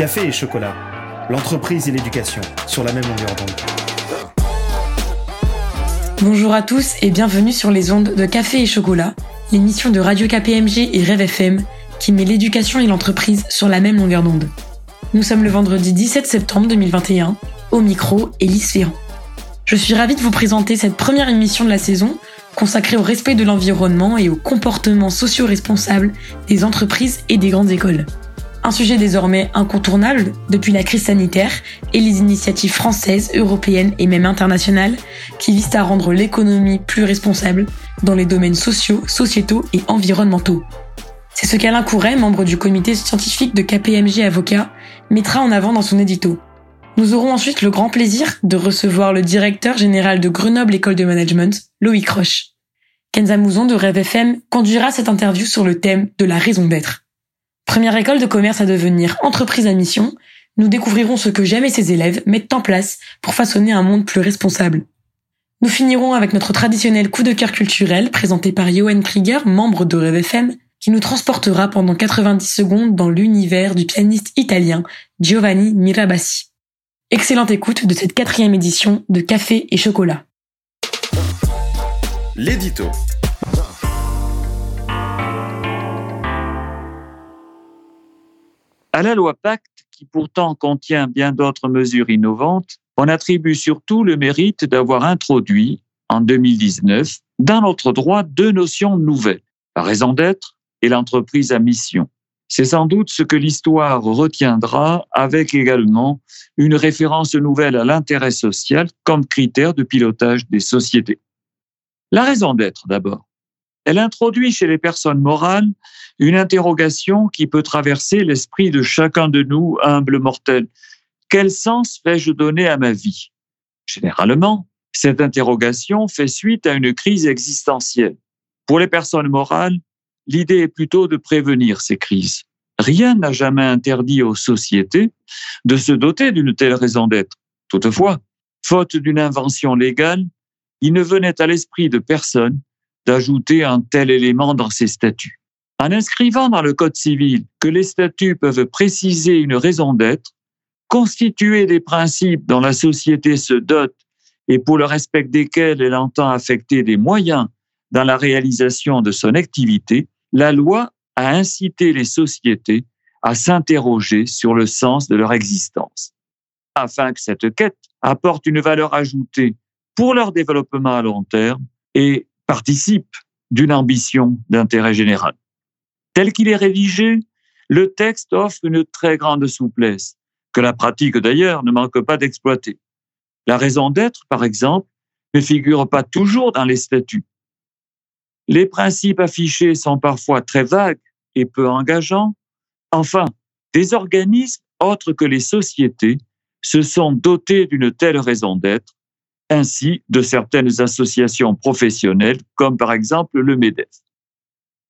Café et chocolat, l'entreprise et l'éducation sur la même longueur d'onde. Bonjour à tous et bienvenue sur les ondes de Café et chocolat, l'émission de Radio KPMG et Rêve FM qui met l'éducation et l'entreprise sur la même longueur d'onde. Nous sommes le vendredi 17 septembre 2021, au micro Élise Ferrand. Je suis ravie de vous présenter cette première émission de la saison consacrée au respect de l'environnement et au comportement socio-responsable des entreprises et des grandes écoles. Un sujet désormais incontournable depuis la crise sanitaire et les initiatives françaises, européennes et même internationales qui visent à rendre l'économie plus responsable dans les domaines sociaux, sociétaux et environnementaux. C'est ce qu'Alain Couret, membre du comité scientifique de KPMG Avocat, mettra en avant dans son édito. Nous aurons ensuite le grand plaisir de recevoir le directeur général de Grenoble École de Management, Loïc Roche. Kenza Mouzon de Rêve FM conduira cette interview sur le thème de la raison d'être. Première école de commerce à devenir entreprise à mission, nous découvrirons ce que et ses élèves mettent en place pour façonner un monde plus responsable. Nous finirons avec notre traditionnel coup de cœur culturel présenté par Johan Krieger, membre de Rêve FM, qui nous transportera pendant 90 secondes dans l'univers du pianiste italien Giovanni Mirabassi. Excellente écoute de cette quatrième édition de Café et Chocolat. L'édito. À la loi Pacte, qui pourtant contient bien d'autres mesures innovantes, on attribue surtout le mérite d'avoir introduit, en 2019, dans notre droit deux notions nouvelles, la raison d'être et l'entreprise à mission. C'est sans doute ce que l'histoire retiendra avec également une référence nouvelle à l'intérêt social comme critère de pilotage des sociétés. La raison d'être d'abord. Elle introduit chez les personnes morales une interrogation qui peut traverser l'esprit de chacun de nous, humble mortel. Quel sens vais-je donner à ma vie? Généralement, cette interrogation fait suite à une crise existentielle. Pour les personnes morales, l'idée est plutôt de prévenir ces crises. Rien n'a jamais interdit aux sociétés de se doter d'une telle raison d'être. Toutefois, faute d'une invention légale, il ne venait à l'esprit de personne d'ajouter un tel élément dans ses statuts. En inscrivant dans le Code civil que les statuts peuvent préciser une raison d'être, constituer des principes dont la société se dote et pour le respect desquels elle entend affecter des moyens dans la réalisation de son activité, la loi a incité les sociétés à s'interroger sur le sens de leur existence, afin que cette quête apporte une valeur ajoutée pour leur développement à long terme et participe d'une ambition d'intérêt général. Tel qu'il est rédigé, le texte offre une très grande souplesse, que la pratique d'ailleurs ne manque pas d'exploiter. La raison d'être, par exemple, ne figure pas toujours dans les statuts. Les principes affichés sont parfois très vagues et peu engageants. Enfin, des organismes autres que les sociétés se sont dotés d'une telle raison d'être, ainsi de certaines associations professionnelles, comme par exemple le MEDEF.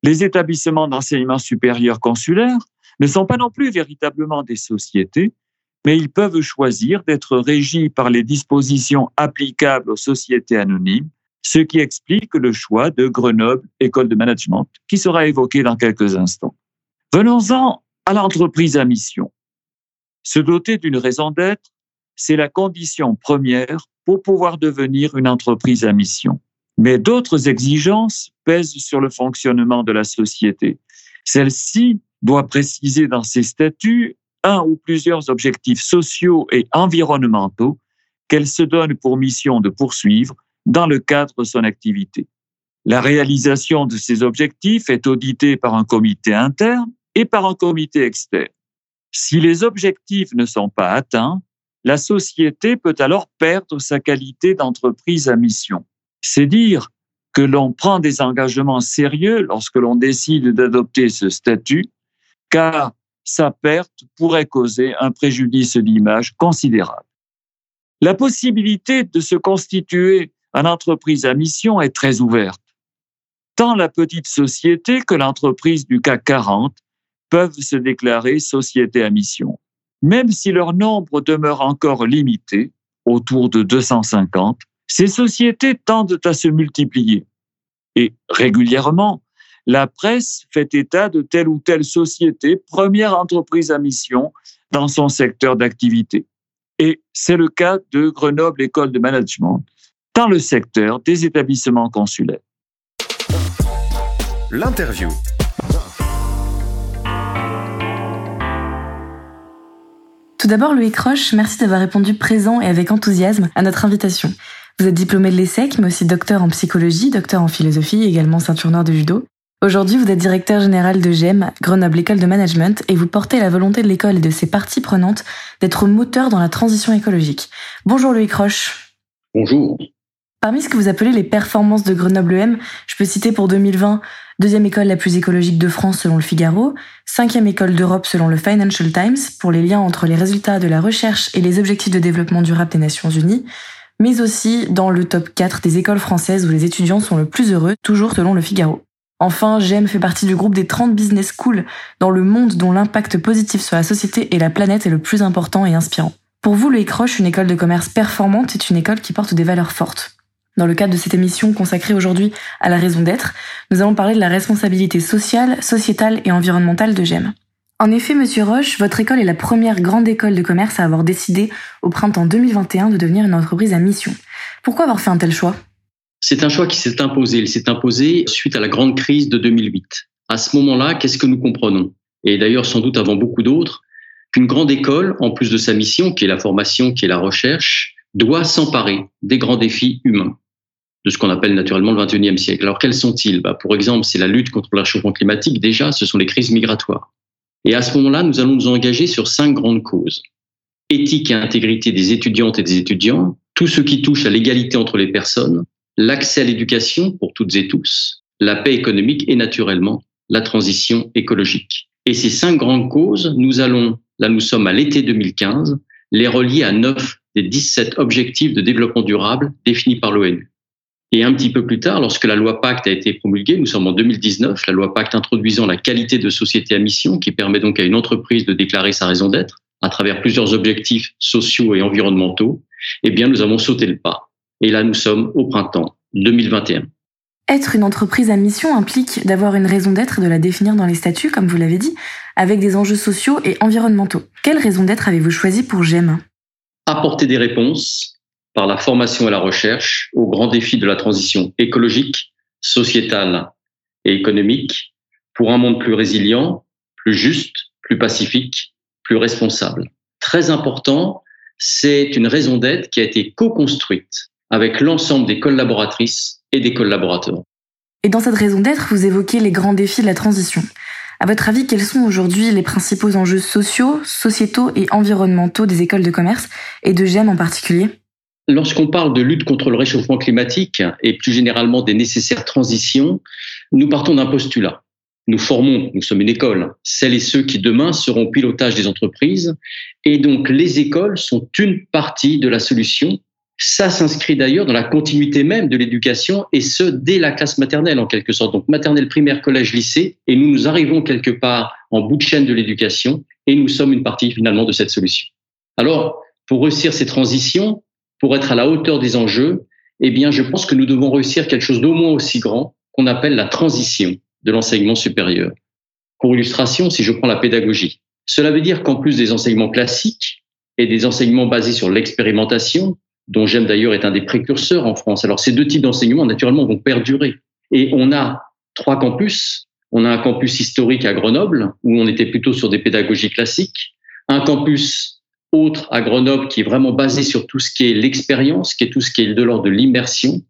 Les établissements d'enseignement supérieur consulaire ne sont pas non plus véritablement des sociétés, mais ils peuvent choisir d'être régis par les dispositions applicables aux sociétés anonymes ce qui explique le choix de Grenoble École de Management, qui sera évoqué dans quelques instants. Venons-en à l'entreprise à mission. Se doter d'une raison d'être, c'est la condition première pour pouvoir devenir une entreprise à mission. Mais d'autres exigences pèsent sur le fonctionnement de la société. Celle-ci doit préciser dans ses statuts un ou plusieurs objectifs sociaux et environnementaux qu'elle se donne pour mission de poursuivre dans le cadre de son activité. La réalisation de ces objectifs est auditée par un comité interne et par un comité externe. Si les objectifs ne sont pas atteints, la société peut alors perdre sa qualité d'entreprise à mission. C'est dire que l'on prend des engagements sérieux lorsque l'on décide d'adopter ce statut, car sa perte pourrait causer un préjudice d'image considérable. La possibilité de se constituer une entreprise à mission est très ouverte. Tant la petite société que l'entreprise du CAC 40 peuvent se déclarer société à mission, même si leur nombre demeure encore limité, autour de 250, ces sociétés tendent à se multiplier. Et régulièrement, la presse fait état de telle ou telle société, première entreprise à mission, dans son secteur d'activité. Et c'est le cas de Grenoble École de Management dans le secteur des établissements consulaires. L'interview. D'abord, Louis Croche, merci d'avoir répondu présent et avec enthousiasme à notre invitation. Vous êtes diplômé de l'ESSEC, mais aussi docteur en psychologie, docteur en philosophie, également ceinture noire de judo. Aujourd'hui, vous êtes directeur général de GEM, Grenoble École de Management, et vous portez la volonté de l'école et de ses parties prenantes d'être moteur dans la transition écologique. Bonjour Louis Croche. Bonjour. Parmi ce que vous appelez les performances de Grenoble EM, je peux citer pour 2020 deuxième école la plus écologique de France selon le Figaro, cinquième école d'Europe selon le Financial Times pour les liens entre les résultats de la recherche et les objectifs de développement durable des Nations Unies, mais aussi dans le top 4 des écoles françaises où les étudiants sont le plus heureux, toujours selon le Figaro. Enfin, GEM fait partie du groupe des 30 business schools dans le monde dont l'impact positif sur la société et la planète est le plus important et inspirant. Pour vous, le Croche, une école de commerce performante est une école qui porte des valeurs fortes. Dans le cadre de cette émission consacrée aujourd'hui à la raison d'être, nous allons parler de la responsabilité sociale, sociétale et environnementale de GEM. En effet, Monsieur Roche, votre école est la première grande école de commerce à avoir décidé au printemps 2021 de devenir une entreprise à mission. Pourquoi avoir fait un tel choix? C'est un choix qui s'est imposé. Il s'est imposé suite à la grande crise de 2008. À ce moment-là, qu'est-ce que nous comprenons? Et d'ailleurs, sans doute avant beaucoup d'autres, qu'une grande école, en plus de sa mission, qui est la formation, qui est la recherche, doit s'emparer des grands défis humains, de ce qu'on appelle naturellement le 21e siècle. Alors, quels sont-ils? Bah, Pour exemple, c'est la lutte contre le réchauffement climatique. Déjà, ce sont les crises migratoires. Et à ce moment-là, nous allons nous engager sur cinq grandes causes. Éthique et intégrité des étudiantes et des étudiants, tout ce qui touche à l'égalité entre les personnes, l'accès à l'éducation pour toutes et tous, la paix économique et naturellement la transition écologique. Et ces cinq grandes causes, nous allons, là nous sommes à l'été 2015, les relier à neuf des 17 objectifs de développement durable définis par l'ONU. Et un petit peu plus tard, lorsque la loi Pacte a été promulguée, nous sommes en 2019, la loi Pacte introduisant la qualité de société à mission, qui permet donc à une entreprise de déclarer sa raison d'être à travers plusieurs objectifs sociaux et environnementaux, eh bien, nous avons sauté le pas. Et là, nous sommes au printemps 2021. Être une entreprise à mission implique d'avoir une raison d'être et de la définir dans les statuts, comme vous l'avez dit, avec des enjeux sociaux et environnementaux. Quelle raison d'être avez-vous choisi pour GEM Apporter des réponses par la formation et la recherche aux grands défis de la transition écologique, sociétale et économique pour un monde plus résilient, plus juste, plus pacifique, plus responsable. Très important, c'est une raison d'être qui a été co-construite avec l'ensemble des collaboratrices et des collaborateurs. Et dans cette raison d'être, vous évoquez les grands défis de la transition. À votre avis, quels sont aujourd'hui les principaux enjeux sociaux, sociétaux et environnementaux des écoles de commerce et de GEM en particulier? Lorsqu'on parle de lutte contre le réchauffement climatique et plus généralement des nécessaires transitions, nous partons d'un postulat. Nous formons, nous sommes une école, celles et ceux qui demain seront pilotage des entreprises. Et donc les écoles sont une partie de la solution ça s'inscrit d'ailleurs dans la continuité même de l'éducation et ce, dès la classe maternelle en quelque sorte. Donc maternelle, primaire, collège, lycée. Et nous nous arrivons quelque part en bout de chaîne de l'éducation et nous sommes une partie finalement de cette solution. Alors, pour réussir ces transitions, pour être à la hauteur des enjeux, eh bien, je pense que nous devons réussir quelque chose d'au moins aussi grand qu'on appelle la transition de l'enseignement supérieur. Pour illustration, si je prends la pédagogie, cela veut dire qu'en plus des enseignements classiques et des enseignements basés sur l'expérimentation, dont j'aime d'ailleurs est un des précurseurs en France. Alors ces deux types d'enseignements, naturellement, vont perdurer. Et on a trois campus. On a un campus historique à Grenoble, où on était plutôt sur des pédagogies classiques. Un campus autre à Grenoble qui est vraiment basé sur tout ce qui est l'expérience, qui est tout ce qui est de l'ordre de l'immersion.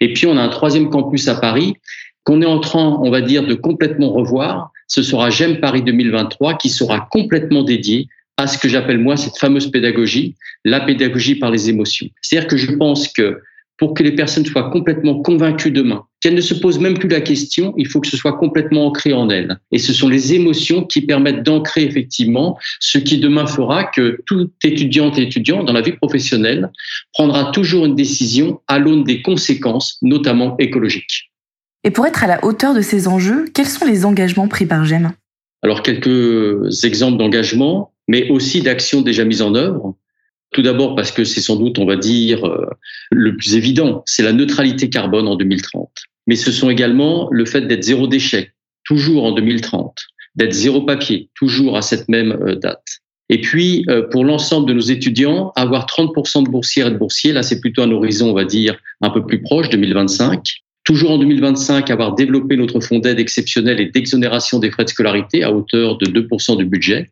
Et puis on a un troisième campus à Paris qu'on est en train, on va dire, de complètement revoir. Ce sera GEM Paris 2023 qui sera complètement dédié à ce que j'appelle moi cette fameuse pédagogie, la pédagogie par les émotions. C'est-à-dire que je pense que pour que les personnes soient complètement convaincues demain, qu'elles ne se posent même plus la question, il faut que ce soit complètement ancré en elles. Et ce sont les émotions qui permettent d'ancrer effectivement ce qui demain fera que tout étudiante et étudiant dans la vie professionnelle prendra toujours une décision à l'aune des conséquences, notamment écologiques. Et pour être à la hauteur de ces enjeux, quels sont les engagements pris par GEM Alors quelques exemples d'engagement mais aussi d'actions déjà mises en œuvre. Tout d'abord parce que c'est sans doute, on va dire, euh, le plus évident, c'est la neutralité carbone en 2030. Mais ce sont également le fait d'être zéro déchet, toujours en 2030, d'être zéro papier, toujours à cette même euh, date, Et puis, euh, pour l'ensemble de nos étudiants, avoir 30% de boursières et de boursiers, là, c'est plutôt un horizon, on va dire, un peu plus proche, 2025. Toujours en 2025, avoir développé notre fonds d'aide exceptionnel et d'exonération des frais de scolarité à hauteur de 2% du budget.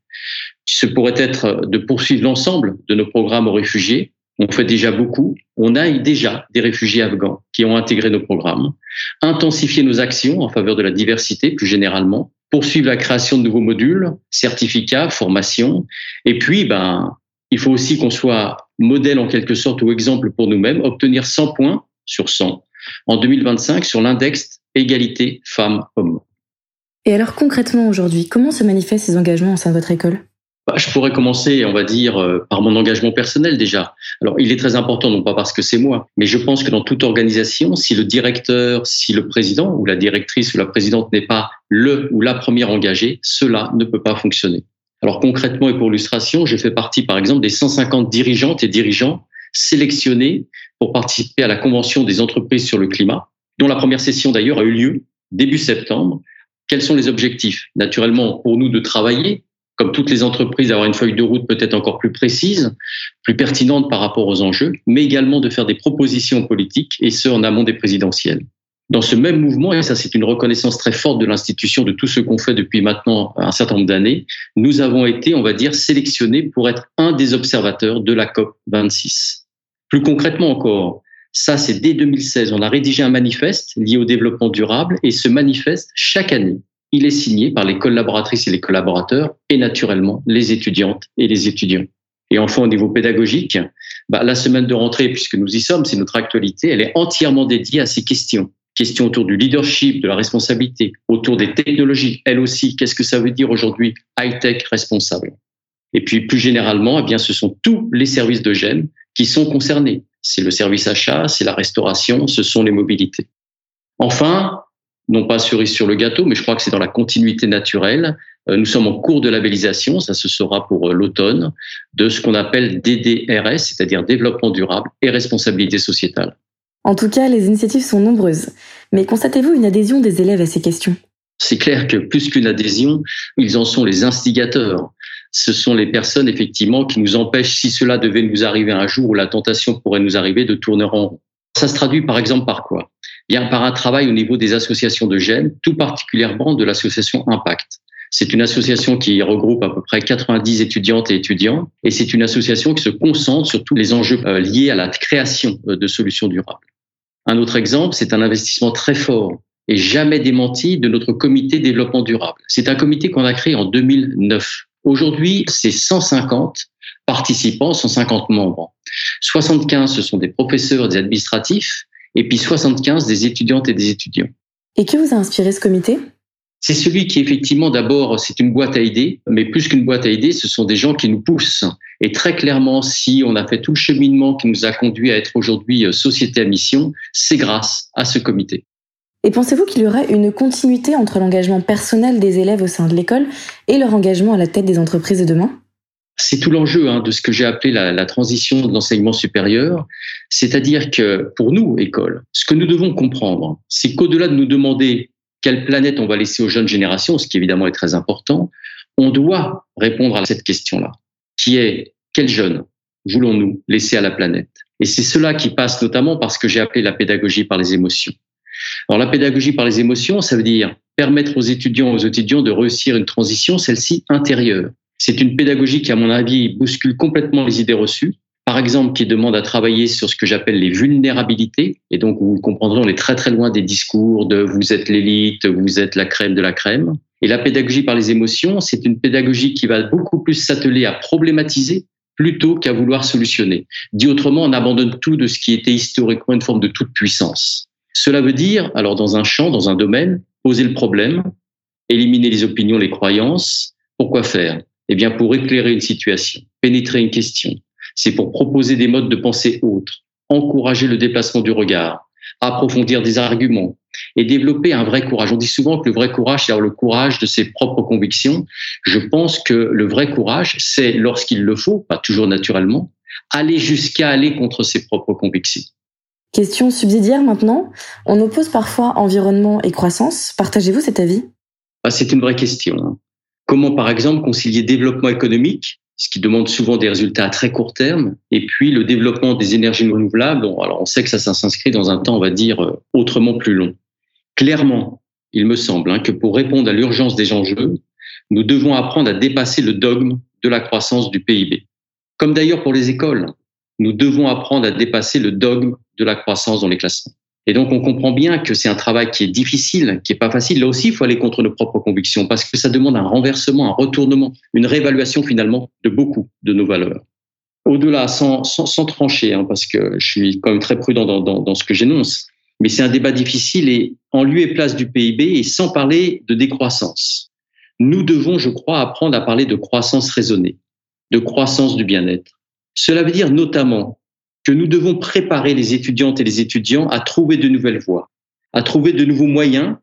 Ce pourrait être de poursuivre l'ensemble de nos programmes aux réfugiés. On fait déjà beaucoup. On a déjà des réfugiés afghans qui ont intégré nos programmes. Intensifier nos actions en faveur de la diversité plus généralement. Poursuivre la création de nouveaux modules, certificats, formations. Et puis, ben, il faut aussi qu'on soit modèle en quelque sorte ou exemple pour nous-mêmes, obtenir 100 points sur 100 en 2025 sur l'index égalité femmes-hommes. Et alors concrètement aujourd'hui, comment se manifestent ces engagements au sein de votre école? Bah, je pourrais commencer, on va dire, euh, par mon engagement personnel déjà. Alors, il est très important, non pas parce que c'est moi, mais je pense que dans toute organisation, si le directeur, si le président ou la directrice ou la présidente n'est pas le ou la première engagée, cela ne peut pas fonctionner. Alors concrètement et pour illustration, je fais partie par exemple des 150 dirigeantes et dirigeants sélectionnés pour participer à la Convention des entreprises sur le climat, dont la première session d'ailleurs a eu lieu début septembre. Quels sont les objectifs? Naturellement, pour nous de travailler, comme toutes les entreprises, d'avoir une feuille de route peut-être encore plus précise, plus pertinente par rapport aux enjeux, mais également de faire des propositions politiques, et ce en amont des présidentielles. Dans ce même mouvement, et ça c'est une reconnaissance très forte de l'institution de tout ce qu'on fait depuis maintenant un certain nombre d'années, nous avons été, on va dire, sélectionnés pour être un des observateurs de la COP 26. Plus concrètement encore, ça c'est dès 2016, on a rédigé un manifeste lié au développement durable et ce manifeste, chaque année, il est signé par les collaboratrices et les collaborateurs et naturellement les étudiantes et les étudiants. Et enfin, au niveau pédagogique, bah, la semaine de rentrée, puisque nous y sommes, c'est notre actualité, elle est entièrement dédiée à ces questions. Questions autour du leadership, de la responsabilité, autour des technologies, elles aussi. Qu'est-ce que ça veut dire aujourd'hui high-tech responsable? Et puis plus généralement, eh bien, ce sont tous les services de GEM qui sont concernés. C'est le service achat, c'est la restauration, ce sont les mobilités. Enfin, non pas cerise sur le gâteau, mais je crois que c'est dans la continuité naturelle. Euh, nous sommes en cours de labellisation, ça se sera pour euh, l'automne, de ce qu'on appelle DDRS, c'est-à-dire développement durable et responsabilité sociétale. En tout cas, les initiatives sont nombreuses. Mais constatez-vous une adhésion des élèves à ces questions? C'est clair que plus qu'une adhésion, ils en sont les instigateurs ce sont les personnes effectivement qui nous empêchent, si cela devait nous arriver un jour où la tentation pourrait nous arriver, de tourner en rond. Ça se traduit par exemple par quoi? Bien par un travail au niveau des associations de jeunes, tout particulièrement de l'association Impact. C'est une association qui regroupe à peu près 90 étudiantes et étudiants, et c'est une association qui se concentre sur tous les enjeux euh, liés à la création euh, de solutions durables. Un autre exemple, c'est un investissement très fort et jamais démenti de notre comité développement durable. C'est un comité qu'on a créé en 2009 Aujourd'hui, c'est 150 participants, 150 membres. 75, ce sont des professeurs, des administratifs, et puis 75 des étudiantes et des étudiants. Et que vous a inspiré ce comité? C'est celui qui effectivement d'abord c'est une boîte à idées, mais plus qu'une boîte à idées, ce sont des gens qui nous poussent. Et très clairement, si on a fait tout le cheminement qui nous a conduit à être aujourd'hui euh, société à mission, c'est grâce à ce comité. Et pensez-vous qu'il y aurait une continuité entre l'engagement personnel des élèves au sein de l'école et leur engagement à la tête des entreprises de demain? C'est tout l'enjeu hein, de ce que j'ai appelé la, transition de l'enseignement supérieur. C'est-à-dire que pour nous, école, ce que nous devons comprendre, c'est qu'au-delà de nous demander quelle planète on va laisser aux jeunes générations, ce qui évidemment est très important, on doit répondre à cette question-là, qui est quels jeunes voulons-nous laisser à la planète? Et c'est cela qui passe notamment par ce que j'ai appelé la pédagogie par les émotions. Alors la pédagogie par les émotions, ça veut dire permettre aux étudiants, aux étudiants de réussir une transition, celle-ci intérieure. C'est une pédagogie qui, à mon avis, bouscule complètement les idées reçues. Par exemple, qui demande à travailler sur ce que j'appelle les vulnérabilités. Et donc, vous comprendrez, on est très très loin des discours de vous êtes l'élite, vous êtes la crème de la crème. Et la pédagogie par les émotions, c'est une pédagogie qui va beaucoup plus s'atteler à problématiser plutôt qu'à vouloir solutionner. Dit autrement, on abandonne tout de ce qui était historiquement une forme de toute puissance. Cela veut dire, alors dans un champ, dans un domaine, poser le problème, éliminer les opinions, les croyances. Pourquoi faire? Eh bien, pour éclairer une situation, pénétrer une question. C'est pour proposer des modes de pensée autres, encourager le déplacement du regard, approfondir des arguments et développer un vrai courage. On dit souvent que le vrai courage, c'est le courage de ses propres convictions. Je pense que le vrai courage, c'est lorsqu'il le faut, pas toujours naturellement, aller jusqu'à aller contre ses propres convictions. Question subsidiaire maintenant. On oppose parfois environnement et croissance. Partagez-vous cet avis? Ah, C'est une vraie question. Comment, par exemple, concilier développement économique, ce qui demande souvent des résultats à très court terme, et puis le développement des énergies renouvelables. Alors on sait que ça, ça s'inscrit dans un temps, on va dire, euh, autrement plus long. Clairement, il me semble hein, que pour répondre à l'urgence des enjeux, nous devons apprendre à dépasser le dogme de la croissance du PIB. Comme d'ailleurs pour les écoles, nous devons apprendre à dépasser le dogme de la croissance dans les classements. Et donc, on comprend bien que c'est un travail qui est difficile, qui est pas facile. Là aussi, il faut aller contre nos propres convictions parce que ça demande un renversement, un retournement, une réévaluation finalement de beaucoup de nos valeurs. Au-delà, sans, sans, trancher, hein, parce que je suis quand même très prudent dans, dans, dans ce que j'énonce, mais c'est un débat difficile et en lieu et place du PIB et sans parler de décroissance. Nous devons, je crois, apprendre à parler de croissance raisonnée, de croissance du bien-être. Cela veut dire notamment que nous devons préparer les étudiantes et les étudiants à trouver de nouvelles voies, à trouver de nouveaux moyens.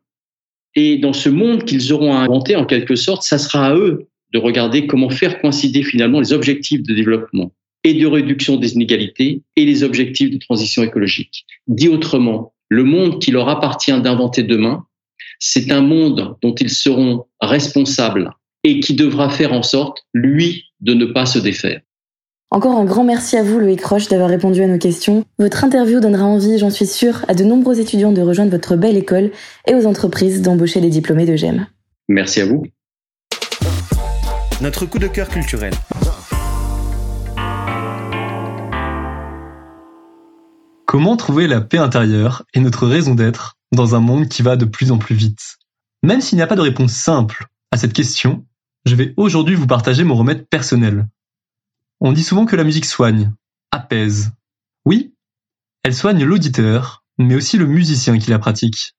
Et dans ce monde qu'ils auront à inventer, en quelque sorte, ça sera à eux de regarder comment faire coïncider finalement les objectifs de développement et de réduction des inégalités et les objectifs de transition écologique. Dit autrement, le monde qui leur appartient d'inventer demain, c'est un monde dont ils seront responsables et qui devra faire en sorte, lui, de ne pas se défaire. Encore un grand merci à vous, Loïc Roche, d'avoir répondu à nos questions. Votre interview donnera envie, j'en suis sûre, à de nombreux étudiants de rejoindre votre belle école et aux entreprises d'embaucher les diplômés de GEM. Merci à vous. Notre coup de cœur culturel. Comment trouver la paix intérieure et notre raison d'être dans un monde qui va de plus en plus vite? Même s'il n'y a pas de réponse simple à cette question, je vais aujourd'hui vous partager mon remède personnel on dit souvent que la musique soigne, apaise. Oui, elle soigne l'auditeur, mais aussi le musicien qui la pratique.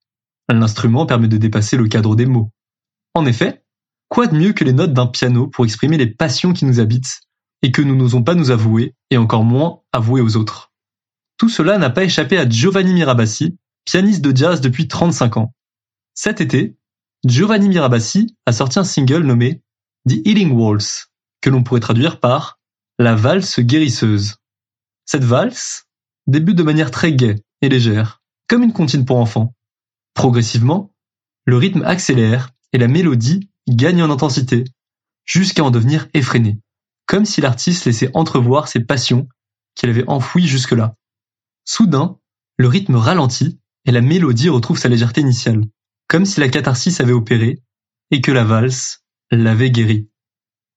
L'instrument permet de dépasser le cadre des mots. En effet, quoi de mieux que les notes d'un piano pour exprimer les passions qui nous habitent et que nous n'osons pas nous avouer, et encore moins avouer aux autres? Tout cela n'a pas échappé à Giovanni Mirabassi, pianiste de jazz depuis 35 ans. Cet été, Giovanni Mirabassi a sorti un single nommé The Healing Waltz, que l'on pourrait traduire par la valse guérisseuse. Cette valse débute de manière très gaie et légère, comme une comptine pour enfants. Progressivement, le rythme accélère et la mélodie gagne en intensité, jusqu'à en devenir effrénée, comme si l'artiste laissait entrevoir ses passions qu'il avait enfouies jusque-là. Soudain, le rythme ralentit et la mélodie retrouve sa légèreté initiale, comme si la catharsis avait opéré et que la valse l'avait guéri.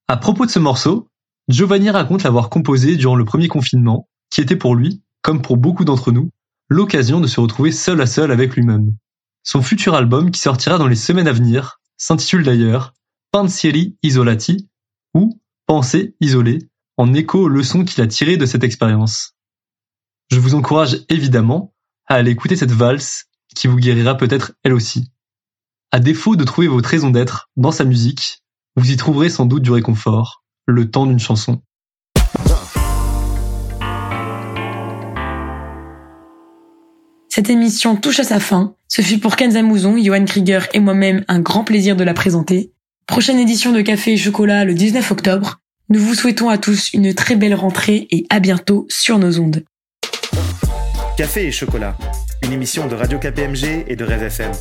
À propos de ce morceau, Giovanni raconte l'avoir composé durant le premier confinement, qui était pour lui, comme pour beaucoup d'entre nous, l'occasion de se retrouver seul à seul avec lui-même. Son futur album, qui sortira dans les semaines à venir, s'intitule d'ailleurs Pensieri Isolati ou Pensée isolée, en écho aux leçons qu'il a tirées de cette expérience. Je vous encourage évidemment à aller écouter cette valse qui vous guérira peut-être elle aussi. À défaut de trouver votre raison d'être dans sa musique, vous y trouverez sans doute du réconfort, le temps d'une chanson. Cette émission touche à sa fin. Ce fut pour Kenza Mouzon, Johan Krieger et moi-même un grand plaisir de la présenter. Prochaine édition de Café et Chocolat le 19 octobre. Nous vous souhaitons à tous une très belle rentrée et à bientôt sur nos ondes. Café et Chocolat, une émission de Radio KPMG et de Rêve FM.